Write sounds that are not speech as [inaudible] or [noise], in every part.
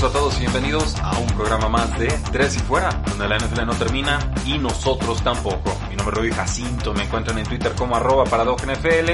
Saludos a todos y bienvenidos a un programa más de Tres y Fuera, donde la NFL no termina y nosotros tampoco. Mi nombre es Rudy Jacinto, me encuentran en Twitter como arroba NFL.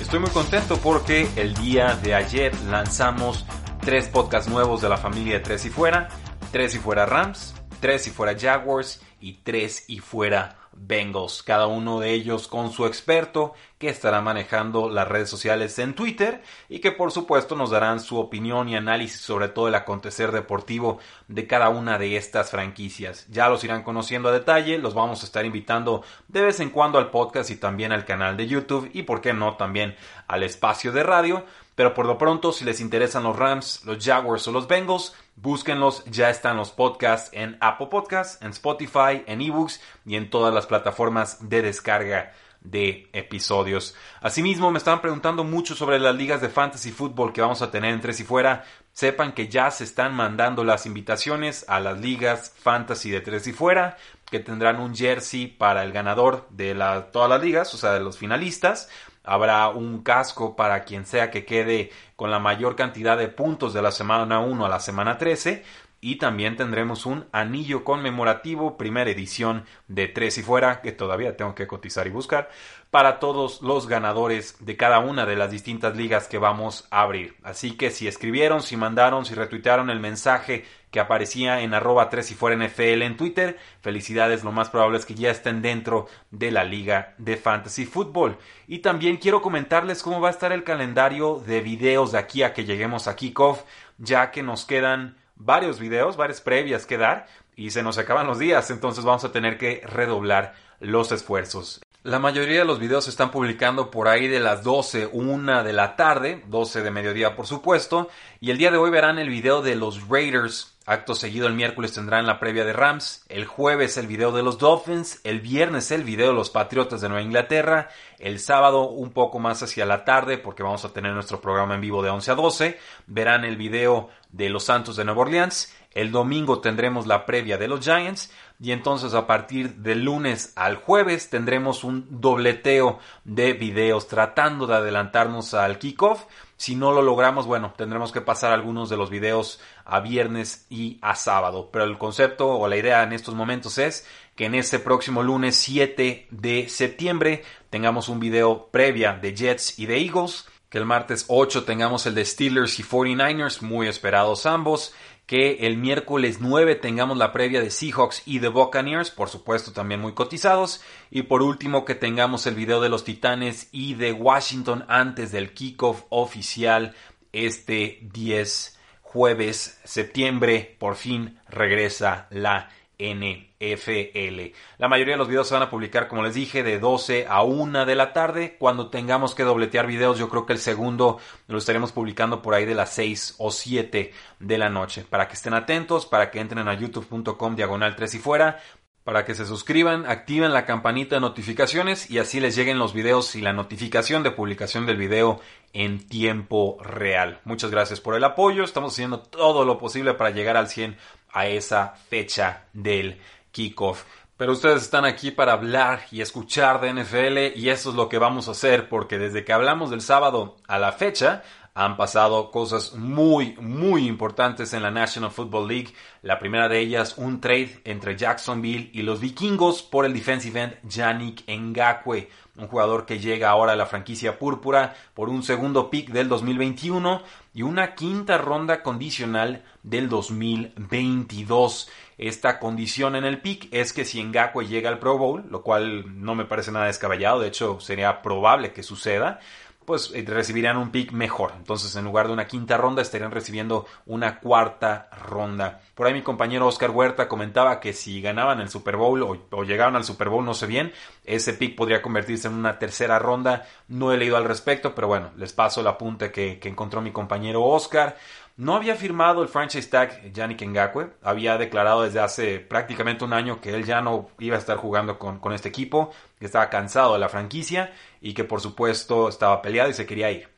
Estoy muy contento porque el día de ayer lanzamos tres podcasts nuevos de la familia de Tres y Fuera. Tres y Fuera Rams, Tres y Fuera Jaguars y Tres y Fuera Bengals, cada uno de ellos con su experto que estará manejando las redes sociales en Twitter y que por supuesto nos darán su opinión y análisis sobre todo el acontecer deportivo de cada una de estas franquicias. Ya los irán conociendo a detalle, los vamos a estar invitando de vez en cuando al podcast y también al canal de YouTube y por qué no también al espacio de radio. Pero por lo pronto, si les interesan los Rams, los Jaguars o los Bengals, búsquenlos. Ya están los podcasts en Apple Podcasts, en Spotify, en eBooks y en todas las plataformas de descarga de episodios. Asimismo, me estaban preguntando mucho sobre las ligas de fantasy fútbol que vamos a tener en Tres y Fuera. Sepan que ya se están mandando las invitaciones a las ligas fantasy de Tres y Fuera, que tendrán un jersey para el ganador de la, todas las ligas, o sea, de los finalistas. Habrá un casco para quien sea que quede con la mayor cantidad de puntos de la semana 1 a la semana 13 y también tendremos un anillo conmemorativo, primera edición de Tres y Fuera, que todavía tengo que cotizar y buscar, para todos los ganadores de cada una de las distintas ligas que vamos a abrir. Así que si escribieron, si mandaron, si retuitearon el mensaje que aparecía en arroba 3 y fuera NFL en Twitter, felicidades, lo más probable es que ya estén dentro de la liga de fantasy fútbol. Y también quiero comentarles cómo va a estar el calendario de videos de aquí a que lleguemos a kickoff, ya que nos quedan varios videos, varias previas que dar y se nos acaban los días, entonces vamos a tener que redoblar los esfuerzos. La mayoría de los videos se están publicando por ahí de las 12, 1 de la tarde, 12 de mediodía por supuesto, y el día de hoy verán el video de los Raiders. Acto seguido el miércoles tendrán la previa de Rams, el jueves el video de los Dolphins, el viernes el video de los Patriotas de Nueva Inglaterra, el sábado un poco más hacia la tarde porque vamos a tener nuestro programa en vivo de 11 a 12, verán el video de los Santos de Nueva Orleans, el domingo tendremos la previa de los Giants y entonces a partir del lunes al jueves tendremos un dobleteo de videos tratando de adelantarnos al kickoff. Si no lo logramos, bueno, tendremos que pasar algunos de los videos a viernes y a sábado. Pero el concepto o la idea en estos momentos es que en este próximo lunes 7 de septiembre tengamos un video previa de Jets y de Eagles. Que el martes 8 tengamos el de Steelers y 49ers, muy esperados ambos que el miércoles 9 tengamos la previa de Seahawks y de Buccaneers, por supuesto también muy cotizados, y por último que tengamos el video de los Titanes y de Washington antes del kickoff oficial este 10 jueves septiembre, por fin regresa la NFL. La mayoría de los videos se van a publicar, como les dije, de 12 a 1 de la tarde. Cuando tengamos que dobletear videos, yo creo que el segundo lo estaremos publicando por ahí de las 6 o 7 de la noche. Para que estén atentos, para que entren a youtube.com diagonal 3 y fuera, para que se suscriban, activen la campanita de notificaciones y así les lleguen los videos y la notificación de publicación del video en tiempo real. Muchas gracias por el apoyo, estamos haciendo todo lo posible para llegar al 100 a esa fecha del kickoff. Pero ustedes están aquí para hablar y escuchar de NFL y eso es lo que vamos a hacer porque desde que hablamos del sábado a la fecha han pasado cosas muy, muy importantes en la National Football League. La primera de ellas, un trade entre Jacksonville y los vikingos por el defensive end Yannick Ngakwe, un jugador que llega ahora a la franquicia púrpura por un segundo pick del 2021 y una quinta ronda condicional del 2022. Esta condición en el pick es que si Ngakwe llega al Pro Bowl, lo cual no me parece nada descabellado, de hecho sería probable que suceda, pues eh, recibirían un pick mejor. Entonces, en lugar de una quinta ronda, estarían recibiendo una cuarta ronda. Por ahí mi compañero Oscar Huerta comentaba que si ganaban el Super Bowl o, llegaban al Super Bowl, no sé bien, ese pick podría convertirse en una tercera ronda. No he leído al respecto, pero bueno, les paso el apunte que, que encontró mi compañero Oscar. No había firmado el franchise tag Yannick Ngakwe. Había declarado desde hace prácticamente un año que él ya no iba a estar jugando con, con, este equipo, que estaba cansado de la franquicia y que por supuesto estaba peleado y se quería ir.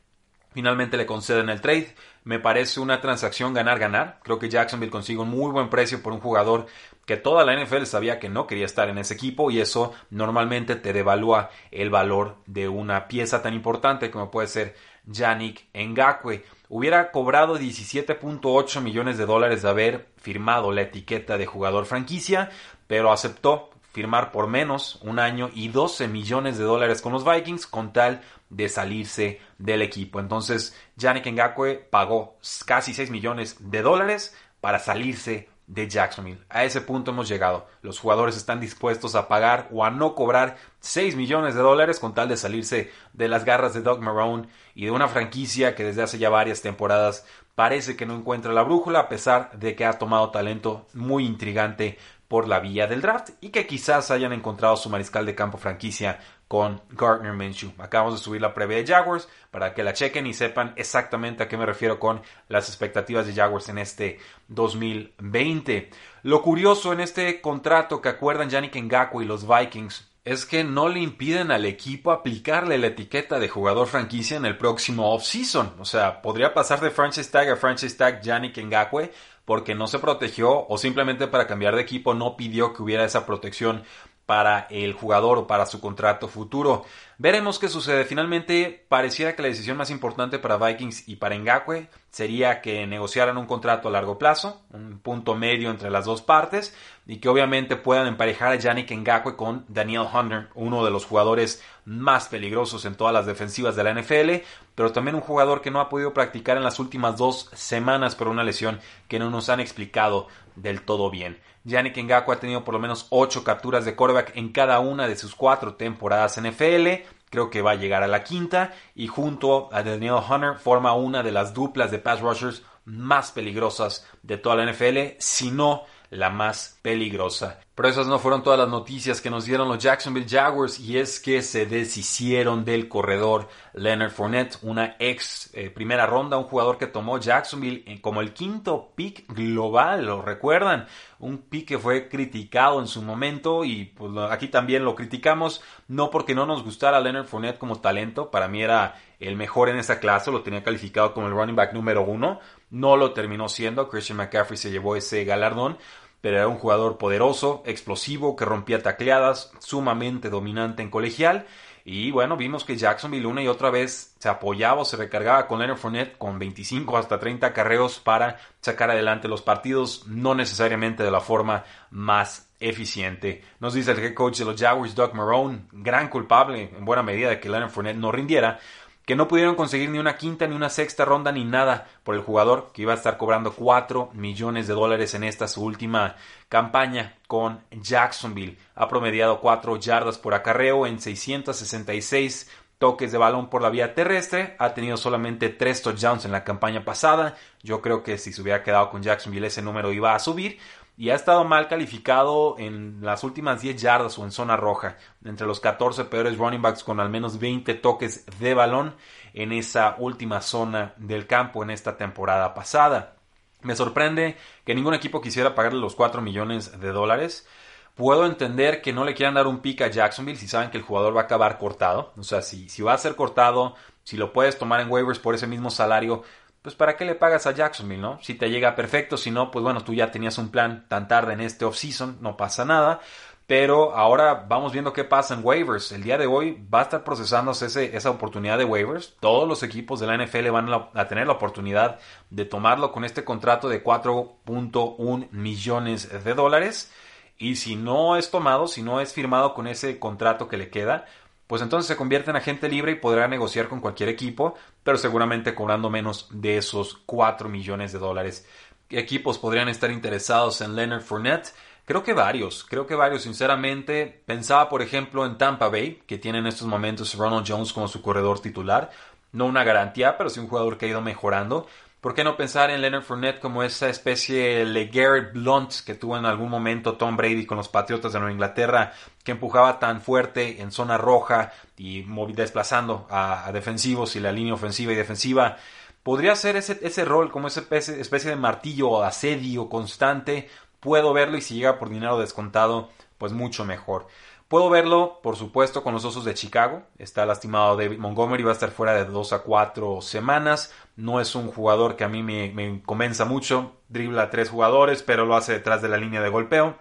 Finalmente le conceden el trade. Me parece una transacción ganar-ganar. Creo que Jacksonville consigue un muy buen precio por un jugador que toda la NFL sabía que no quería estar en ese equipo y eso normalmente te devalúa el valor de una pieza tan importante como puede ser Yannick Ngakwe hubiera cobrado 17.8 millones de dólares de haber firmado la etiqueta de jugador franquicia, pero aceptó firmar por menos un año y 12 millones de dólares con los Vikings con tal de salirse del equipo. Entonces, Yannick Ngakwe pagó casi 6 millones de dólares para salirse de Jacksonville. A ese punto hemos llegado. Los jugadores están dispuestos a pagar o a no cobrar 6 millones de dólares con tal de salirse de las garras de Doug Marrone y de una franquicia que desde hace ya varias temporadas parece que no encuentra la brújula a pesar de que ha tomado talento muy intrigante por la vía del draft y que quizás hayan encontrado su mariscal de campo franquicia con Gardner Minshew. Acabamos de subir la previa de Jaguars para que la chequen y sepan exactamente a qué me refiero con las expectativas de Jaguars en este 2020. Lo curioso en este contrato que acuerdan Yannick Ngakwe y los Vikings es que no le impiden al equipo aplicarle la etiqueta de jugador franquicia en el próximo offseason. O sea, podría pasar de franchise tag a franchise tag Yannick Ngakwe porque no se protegió o simplemente para cambiar de equipo no pidió que hubiera esa protección para el jugador o para su contrato futuro. Veremos qué sucede. Finalmente, pareciera que la decisión más importante para Vikings y para Ngakwe sería que negociaran un contrato a largo plazo, un punto medio entre las dos partes, y que obviamente puedan emparejar a Yannick Ngakwe con Daniel Hunter, uno de los jugadores más peligrosos en todas las defensivas de la NFL, pero también un jugador que no ha podido practicar en las últimas dos semanas por una lesión que no nos han explicado del todo bien. Yannick Ngakwe ha tenido por lo menos 8 capturas de quarterback en cada una de sus cuatro temporadas NFL. Creo que va a llegar a la quinta y junto a Daniel Hunter forma una de las duplas de pass rushers más peligrosas de toda la NFL, si no la más peligrosa. Pero esas no fueron todas las noticias que nos dieron los Jacksonville Jaguars y es que se deshicieron del corredor Leonard Fournette, una ex eh, primera ronda, un jugador que tomó Jacksonville como el quinto pick global, lo recuerdan, un pick que fue criticado en su momento y pues, aquí también lo criticamos, no porque no nos gustara Leonard Fournette como talento, para mí era el mejor en esa clase, lo tenía calificado como el running back número uno, no lo terminó siendo, Christian McCaffrey se llevó ese galardón, pero era un jugador poderoso, explosivo, que rompía tacleadas, sumamente dominante en colegial. Y bueno, vimos que Jacksonville una y otra vez se apoyaba o se recargaba con Leonard Fournette con 25 hasta 30 carreos para sacar adelante los partidos, no necesariamente de la forma más eficiente. Nos dice el head coach de los Jaguars, Doug Marone, gran culpable en buena medida de que Leonard Fournette no rindiera, que no pudieron conseguir ni una quinta, ni una sexta ronda, ni nada por el jugador que iba a estar cobrando 4 millones de dólares en esta su última campaña con Jacksonville. Ha promediado 4 yardas por acarreo en 666 toques de balón por la vía terrestre. Ha tenido solamente 3 touchdowns en la campaña pasada. Yo creo que si se hubiera quedado con Jacksonville ese número iba a subir y ha estado mal calificado en las últimas 10 yardas o en zona roja, entre los 14 peores running backs con al menos 20 toques de balón en esa última zona del campo en esta temporada pasada. Me sorprende que ningún equipo quisiera pagarle los 4 millones de dólares. Puedo entender que no le quieran dar un pick a Jacksonville si saben que el jugador va a acabar cortado. O sea, si, si va a ser cortado, si lo puedes tomar en waivers por ese mismo salario, pues ¿para qué le pagas a Jacksonville, no? Si te llega perfecto, si no, pues bueno, tú ya tenías un plan tan tarde en este offseason, no pasa nada. Pero ahora vamos viendo qué pasa en waivers. El día de hoy va a estar procesándose ese, esa oportunidad de waivers. Todos los equipos de la NFL van a tener la oportunidad de tomarlo con este contrato de 4.1 millones de dólares. Y si no es tomado, si no es firmado con ese contrato que le queda, pues entonces se convierte en agente libre y podrá negociar con cualquier equipo, pero seguramente cobrando menos de esos 4 millones de dólares. ¿Qué equipos podrían estar interesados en Leonard Fournette? Creo que varios, creo que varios, sinceramente. Pensaba, por ejemplo, en Tampa Bay, que tiene en estos momentos Ronald Jones como su corredor titular. no una garantía, pero sí un jugador que ha ido mejorando. ¿Por qué no pensar en Leonard Fournette como esa especie de Garrett Blunt que tuvo en algún momento Tom Brady con los Patriotas de Nueva Inglaterra, que empujaba tan fuerte en zona roja y desplazando a, defensivos y la línea ofensiva y defensiva? Podría ser ese, ese rol como esa especie, especie de martillo o asedio constante. Puedo verlo y si llega por dinero descontado, pues mucho mejor. Puedo verlo, por supuesto, con los Osos de Chicago. Está lastimado David Montgomery, va a estar fuera de dos a cuatro semanas. No es un jugador que a mí me, me convenza mucho. Dribla a tres jugadores, pero lo hace detrás de la línea de golpeo.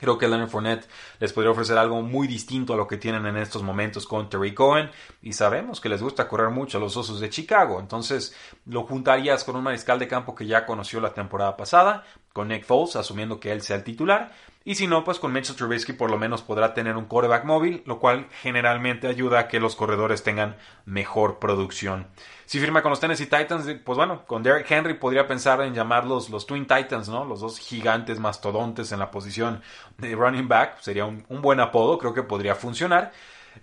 Creo que Leonard Fournette les podría ofrecer algo muy distinto a lo que tienen en estos momentos con Terry Cohen. Y sabemos que les gusta correr mucho a los Osos de Chicago. Entonces lo juntarías con un mariscal de campo que ya conoció la temporada pasada, con Nick Foles, asumiendo que él sea el titular. Y si no, pues con Mitchell Trubisky por lo menos podrá tener un quarterback móvil, lo cual generalmente ayuda a que los corredores tengan mejor producción. Si firma con los Tennessee Titans, pues bueno, con Derrick Henry podría pensar en llamarlos los Twin Titans, ¿no? Los dos gigantes mastodontes en la posición de running back. Sería un, un buen apodo, creo que podría funcionar.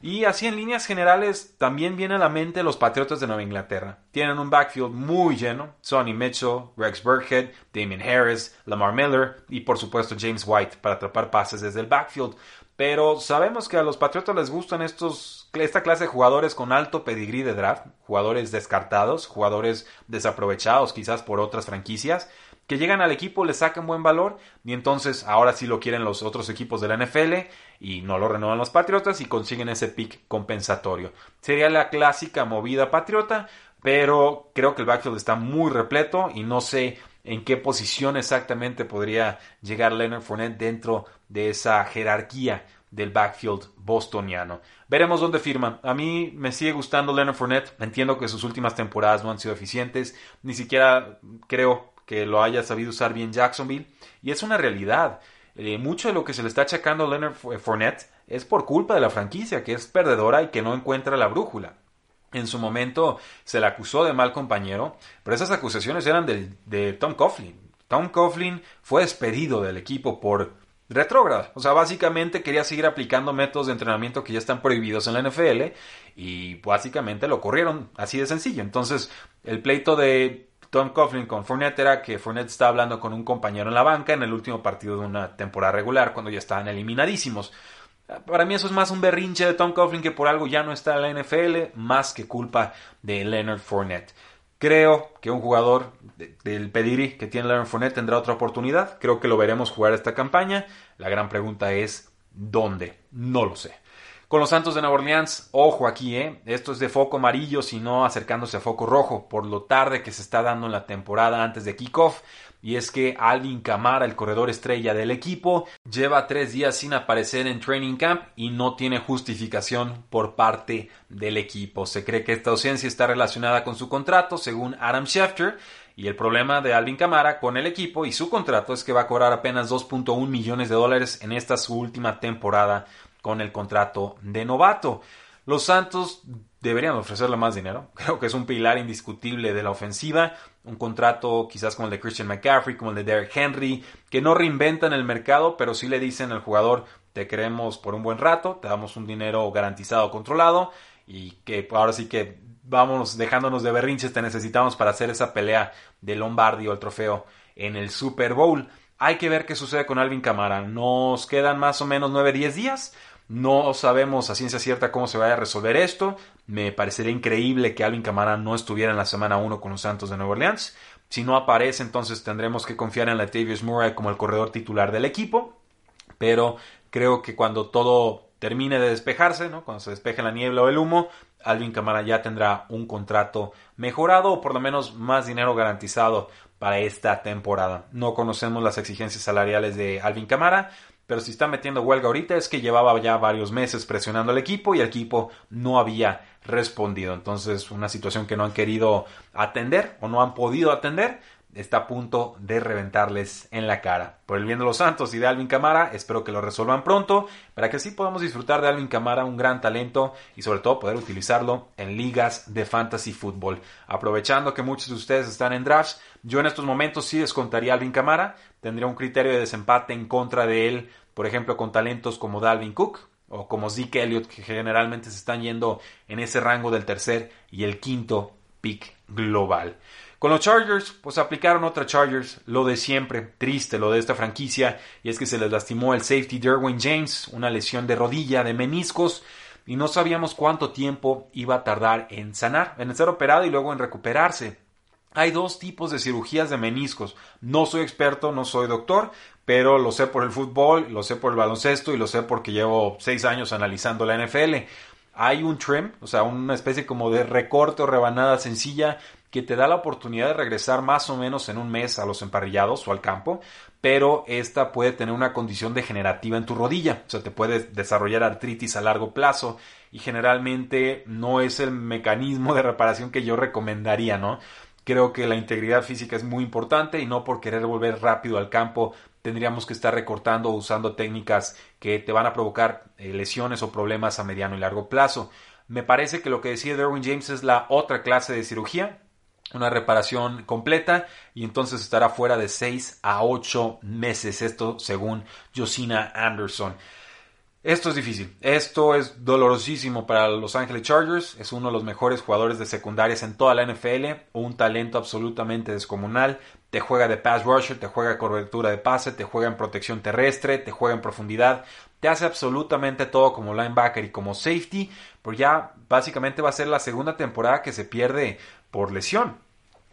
Y así en líneas generales también viene a la mente los Patriotas de Nueva Inglaterra. Tienen un backfield muy lleno. Sonny Mitchell, Rex Burkhead, Damien Harris, Lamar Miller y por supuesto James White para atrapar pases desde el backfield. Pero sabemos que a los Patriotas les gustan estos, esta clase de jugadores con alto pedigrí de draft, jugadores descartados, jugadores desaprovechados quizás por otras franquicias que llegan al equipo, le sacan buen valor y entonces ahora sí lo quieren los otros equipos de la NFL y no lo renuevan los Patriotas y consiguen ese pick compensatorio. Sería la clásica movida patriota, pero creo que el backfield está muy repleto y no sé en qué posición exactamente podría llegar Leonard Fournette dentro de esa jerarquía del backfield bostoniano. Veremos dónde firma. A mí me sigue gustando Leonard Fournette. Entiendo que sus últimas temporadas no han sido eficientes. Ni siquiera creo que lo haya sabido usar bien Jacksonville. Y es una realidad. Eh, mucho de lo que se le está achacando a Leonard Fournette es por culpa de la franquicia, que es perdedora y que no encuentra la brújula. En su momento se le acusó de mal compañero, pero esas acusaciones eran de, de Tom Coughlin. Tom Coughlin fue despedido del equipo por retrógrada. O sea, básicamente quería seguir aplicando métodos de entrenamiento que ya están prohibidos en la NFL y básicamente lo corrieron así de sencillo. Entonces, el pleito de Tom Coughlin con Fournette era que Fournette está hablando con un compañero en la banca en el último partido de una temporada regular cuando ya estaban eliminadísimos. Para mí eso es más un berrinche de Tom Coughlin que por algo ya no está en la NFL, más que culpa de Leonard Fournette. Creo que un jugador del pedigrí que tiene Leonard Fournette tendrá otra oportunidad. Creo que lo veremos jugar esta campaña. La gran pregunta es ¿dónde? No lo sé. Con los Santos de Nueva Orleans, ojo aquí, ¿eh? Esto es de foco amarillo, sino acercándose a foco rojo, por lo tarde que se está dando en la temporada antes de kickoff. Y es que Alvin Camara, el corredor estrella del equipo, lleva tres días sin aparecer en training camp y no tiene justificación por parte del equipo. Se cree que esta ausencia está relacionada con su contrato, según Adam Schefter. Y el problema de Alvin Camara con el equipo y su contrato es que va a cobrar apenas 2.1 millones de dólares en esta su última temporada con el contrato de novato. Los Santos deberían ofrecerle más dinero. [laughs] Creo que es un pilar indiscutible de la ofensiva. Un contrato quizás como el de Christian McCaffrey, como el de Derrick Henry, que no reinventan el mercado, pero sí le dicen al jugador, te queremos por un buen rato, te damos un dinero garantizado, controlado, y que ahora sí que vamos dejándonos de berrinches, te necesitamos para hacer esa pelea de Lombardi o el trofeo en el Super Bowl. Hay que ver qué sucede con Alvin Camara. Nos quedan más o menos 9-10 días. No sabemos a ciencia cierta cómo se vaya a resolver esto. Me parecería increíble que Alvin Camara no estuviera en la semana 1 con los Santos de Nueva Orleans. Si no aparece, entonces tendremos que confiar en Latavius Murray como el corredor titular del equipo. Pero creo que cuando todo termine de despejarse, cuando se despeje la niebla o el humo, Alvin Camara ya tendrá un contrato mejorado o por lo menos más dinero garantizado para esta temporada. No conocemos las exigencias salariales de Alvin Camara, pero si está metiendo huelga ahorita es que llevaba ya varios meses presionando al equipo y el equipo no había respondido. Entonces, una situación que no han querido atender o no han podido atender está a punto de reventarles en la cara. Por el bien de los Santos y de Alvin Camara, espero que lo resuelvan pronto para que así podamos disfrutar de Alvin Camara, un gran talento y sobre todo poder utilizarlo en ligas de fantasy fútbol. Aprovechando que muchos de ustedes están en drafts, yo en estos momentos sí descontaría a Alvin Camara, tendría un criterio de desempate en contra de él, por ejemplo, con talentos como Dalvin Cook, o como Zeke Elliott, que generalmente se están yendo en ese rango del tercer y el quinto pick global. Con los Chargers, pues aplicaron otra Chargers, lo de siempre, triste lo de esta franquicia, y es que se les lastimó el safety Derwin James, una lesión de rodilla, de meniscos, y no sabíamos cuánto tiempo iba a tardar en sanar, en ser operado y luego en recuperarse. Hay dos tipos de cirugías de meniscos. No soy experto, no soy doctor, pero lo sé por el fútbol, lo sé por el baloncesto y lo sé porque llevo seis años analizando la NFL. Hay un trim, o sea, una especie como de recorte o rebanada sencilla que te da la oportunidad de regresar más o menos en un mes a los emparrillados o al campo, pero esta puede tener una condición degenerativa en tu rodilla, o sea, te puede desarrollar artritis a largo plazo y generalmente no es el mecanismo de reparación que yo recomendaría, ¿no? Creo que la integridad física es muy importante y no por querer volver rápido al campo tendríamos que estar recortando o usando técnicas que te van a provocar eh, lesiones o problemas a mediano y largo plazo. Me parece que lo que decía Derwin James es la otra clase de cirugía, una reparación completa y entonces estará fuera de 6 a 8 meses, esto según Josina Anderson. Esto es difícil, esto es dolorosísimo para los Angeles Chargers, es uno de los mejores jugadores de secundarias en toda la NFL, un talento absolutamente descomunal, te juega de pass rusher, te juega cobertura de pase, te juega en protección terrestre, te juega en profundidad, te hace absolutamente todo como linebacker y como safety, pero ya básicamente va a ser la segunda temporada que se pierde por lesión.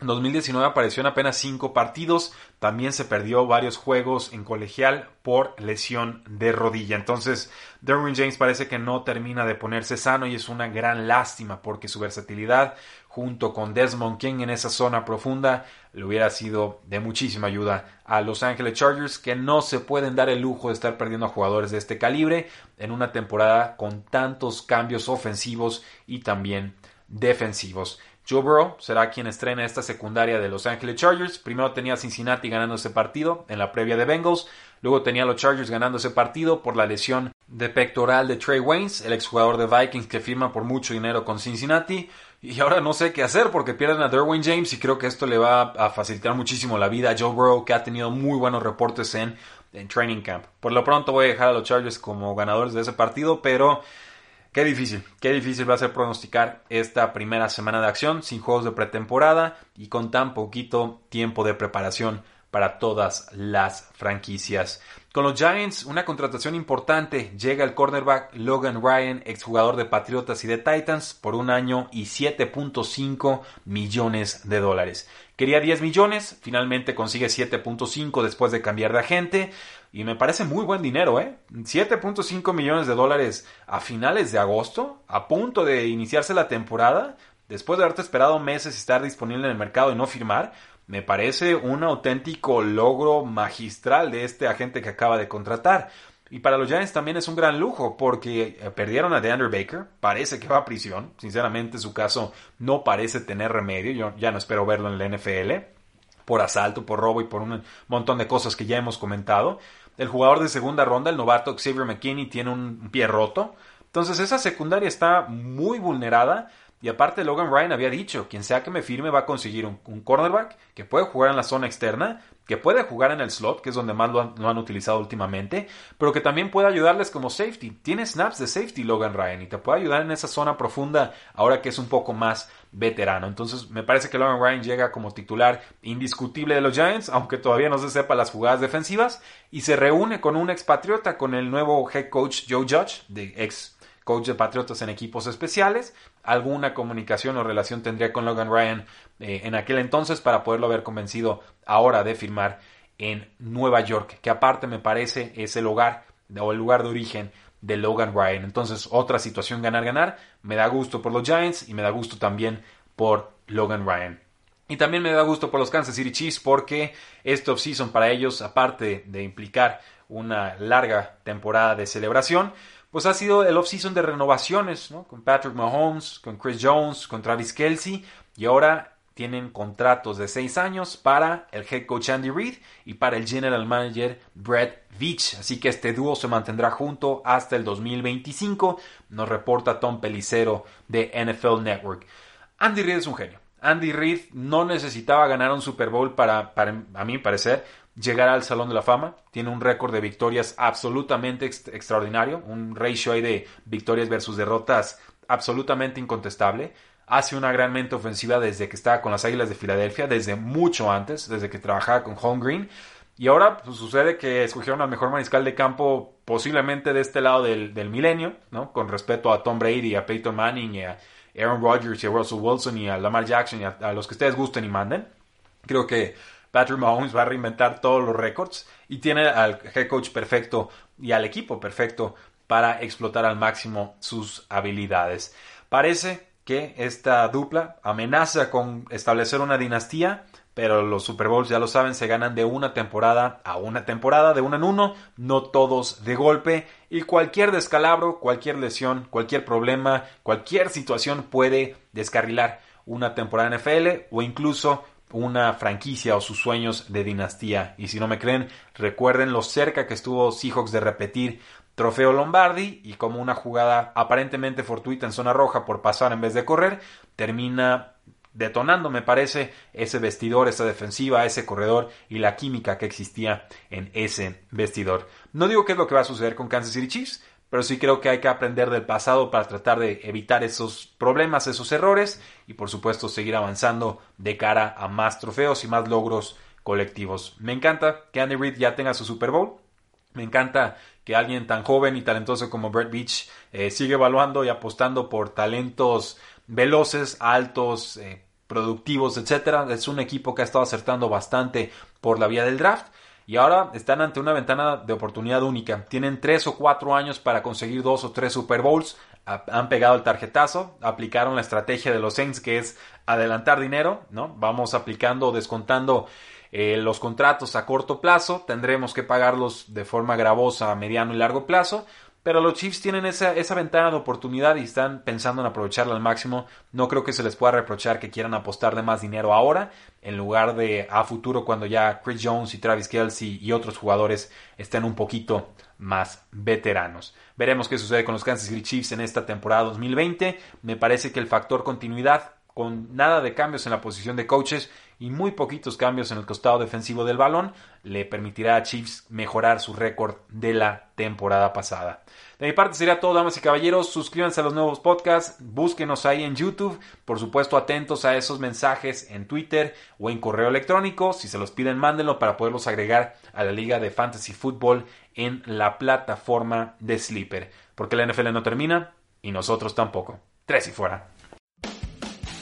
En 2019 apareció en apenas 5 partidos, también se perdió varios juegos en colegial por lesión de rodilla. Entonces, Derwin James parece que no termina de ponerse sano y es una gran lástima porque su versatilidad junto con Desmond King en esa zona profunda le hubiera sido de muchísima ayuda a Los Angeles Chargers que no se pueden dar el lujo de estar perdiendo a jugadores de este calibre en una temporada con tantos cambios ofensivos y también defensivos. Joe Burrow será quien estrena esta secundaria de Los Angeles Chargers. Primero tenía Cincinnati ganando ese partido en la previa de Bengals. Luego tenía los Chargers ganando ese partido por la lesión de pectoral de Trey Waynes, el exjugador de Vikings que firma por mucho dinero con Cincinnati. Y ahora no sé qué hacer porque pierden a Derwin James y creo que esto le va a facilitar muchísimo la vida a Joe Burrow que ha tenido muy buenos reportes en, en Training Camp. Por lo pronto voy a dejar a los Chargers como ganadores de ese partido, pero Qué difícil, qué difícil va a ser pronosticar esta primera semana de acción sin juegos de pretemporada y con tan poquito tiempo de preparación para todas las franquicias. Con los Giants, una contratación importante. Llega el cornerback Logan Ryan, exjugador de Patriotas y de Titans, por un año y 7.5 millones de dólares. Quería 10 millones, finalmente consigue 7.5 después de cambiar de agente. Y me parece muy buen dinero, ¿eh? 7.5 millones de dólares a finales de agosto, a punto de iniciarse la temporada, después de haberte esperado meses y estar disponible en el mercado y no firmar, me parece un auténtico logro magistral de este agente que acaba de contratar. Y para los Giants también es un gran lujo porque eh, perdieron a DeAndre Baker, parece que va a prisión, sinceramente su caso no parece tener remedio, yo ya no espero verlo en la NFL, por asalto, por robo y por un montón de cosas que ya hemos comentado. El jugador de segunda ronda, el novato Xavier McKinney, tiene un pie roto. Entonces esa secundaria está muy vulnerada. Y aparte Logan Ryan había dicho, quien sea que me firme va a conseguir un, cornerback que puede jugar en la zona externa, que puede jugar en el slot, que es donde más lo han, lo han, utilizado últimamente, pero que también puede ayudarles como safety. Tiene snaps de safety Logan Ryan y te puede ayudar en esa zona profunda ahora que es un poco más veterano. Entonces me parece que Logan Ryan llega como titular indiscutible de los Giants, aunque todavía no se sepa las jugadas defensivas, y se reúne con un expatriota, con el nuevo head coach Joe Judge, de ex coach de Patriotas en equipos especiales. Alguna comunicación o relación tendría con Logan Ryan eh, en aquel entonces para poderlo haber convencido ahora de firmar en Nueva York, que aparte me parece es el hogar o el lugar de origen de Logan Ryan. Entonces, otra situación ganar-ganar. Me da gusto por los Giants y me da gusto también por Logan Ryan. Y también me da gusto por los Kansas City Chiefs porque este offseason para ellos, aparte de implicar una larga temporada de celebración, pues ha sido el offseason de renovaciones, ¿no? Con Patrick Mahomes, con Chris Jones, con Travis Kelsey y ahora tienen contratos de seis años para el head coach Andy Reid y para el general manager Brett Veach. Así que este dúo se mantendrá junto hasta el 2025, nos reporta Tom Pelicero de NFL Network. Andy Reid es un genio. Andy Reid no necesitaba ganar un Super Bowl para, para a mi parecer, llegará al Salón de la Fama. Tiene un récord de victorias absolutamente extraordinario, un ratio ahí de victorias versus derrotas absolutamente incontestable. Hace una gran mente ofensiva desde que estaba con las Águilas de Filadelfia, desde mucho antes, desde que trabajaba con Home Green. Y ahora pues, sucede que escogieron al mejor mariscal de campo posiblemente de este lado del, milenio, ¿no? Con respecto a Tom Brady, a Peyton Manning, a Aaron Rodgers, y a Russell Wilson, y a Lamar Jackson, y a los que ustedes gusten y manden. Creo que Patrick Mahomes va a reinventar todos los récords y tiene al head coach perfecto y al equipo perfecto para explotar al máximo sus habilidades. Parece que esta dupla amenaza con establecer una dinastía, pero los Super Bowls ya lo saben, se ganan de una temporada a una temporada, de uno en uno, no todos de golpe, y cualquier descalabro, cualquier lesión, cualquier problema, cualquier situación puede descarrilar una temporada NFL o incluso una franquicia o sus sueños de dinastía. Y si no me creen, recuerden lo cerca que estuvo Seahawks de repetir trofeo Lombardi y como una jugada aparentemente fortuita en zona roja por pasar en vez de correr, termina detonando, me parece, ese vestidor, esa defensiva, ese corredor y la química que existía en ese vestidor. No digo qué es lo que va a suceder con Kansas City Chiefs, pero sí creo que hay que aprender del pasado para tratar de evitar esos problemas, esos errores y por supuesto seguir avanzando de cara a más trofeos y más logros colectivos. Me encanta que Andy Reid ya tenga su Super Bowl. Me encanta que alguien tan joven y talentoso como Brett Beach eh, siga evaluando y apostando por talentos veloces, altos, eh, productivos, etcétera. Es un equipo que ha estado acertando bastante por la vía del draft y ahora están ante una ventana de oportunidad única. Tienen tres o cuatro años para conseguir dos o tres Super Bowls. Han pegado el tarjetazo, aplicaron la estrategia de los Saints que es adelantar dinero, ¿no? Vamos aplicando descontando eh, los contratos a corto plazo, tendremos que pagarlos de forma gravosa a mediano y largo plazo. Pero los Chiefs tienen esa, esa ventana de oportunidad y están pensando en aprovecharla al máximo. No creo que se les pueda reprochar que quieran apostarle más dinero ahora en lugar de a futuro cuando ya Chris Jones y Travis Kelsey y otros jugadores estén un poquito más veteranos. Veremos qué sucede con los Kansas City Chiefs en esta temporada 2020. Me parece que el factor continuidad con nada de cambios en la posición de coaches y muy poquitos cambios en el costado defensivo del balón, le permitirá a Chiefs mejorar su récord de la temporada pasada. De mi parte sería todo, damas y caballeros. Suscríbanse a los nuevos podcasts, búsquenos ahí en YouTube. Por supuesto, atentos a esos mensajes en Twitter o en correo electrónico. Si se los piden, mándenlo para poderlos agregar a la Liga de Fantasy Football en la plataforma de Sleeper. Porque la NFL no termina y nosotros tampoco. Tres y fuera.